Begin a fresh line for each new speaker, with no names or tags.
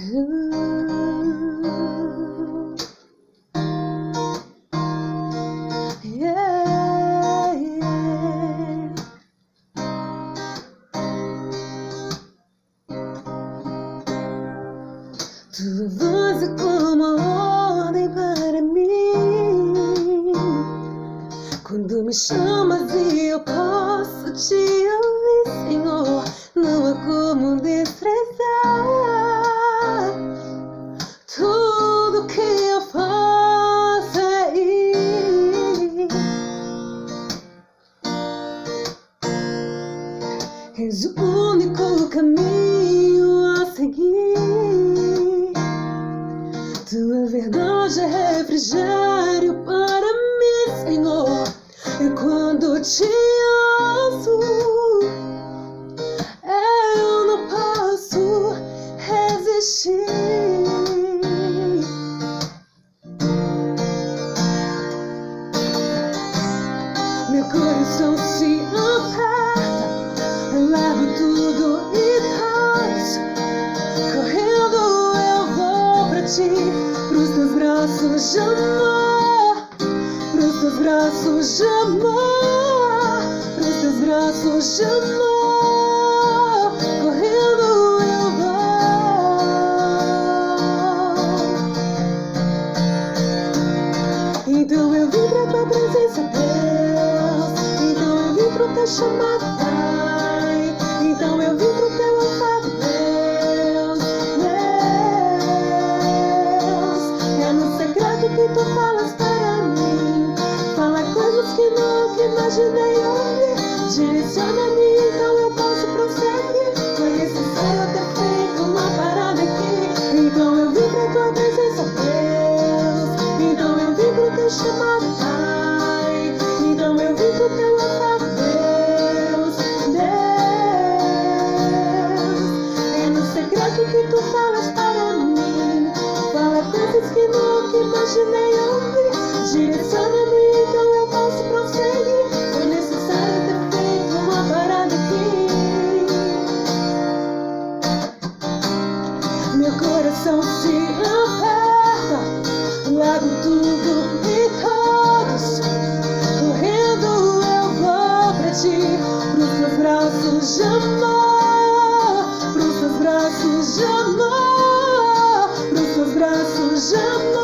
Tua voz é como ordem para mim. Quando me chamas e eu posso te ouvir. És o único caminho a seguir. Tua verdade é refrigério para mim, Senhor. E quando te ouço, eu não posso resistir. Meu coração se aperta, braços de amor, pros teus braços de amor, pros teus braços de amor. Correndo eu vou. Então eu vim pra tua presença, Deus. Então eu vim pro teu chamado, Direciona-me então eu posso prosseguir. Foi necessário ter feito uma parada aqui. Então eu vim pra tua presença, Deus. Então eu vim pro teu chamado, Pai. Então eu vim pro teu altar, Deus. Deus. É no segredo que tu falas para mim. Fala coisas que nunca imaginei ouvir. Direciona Cause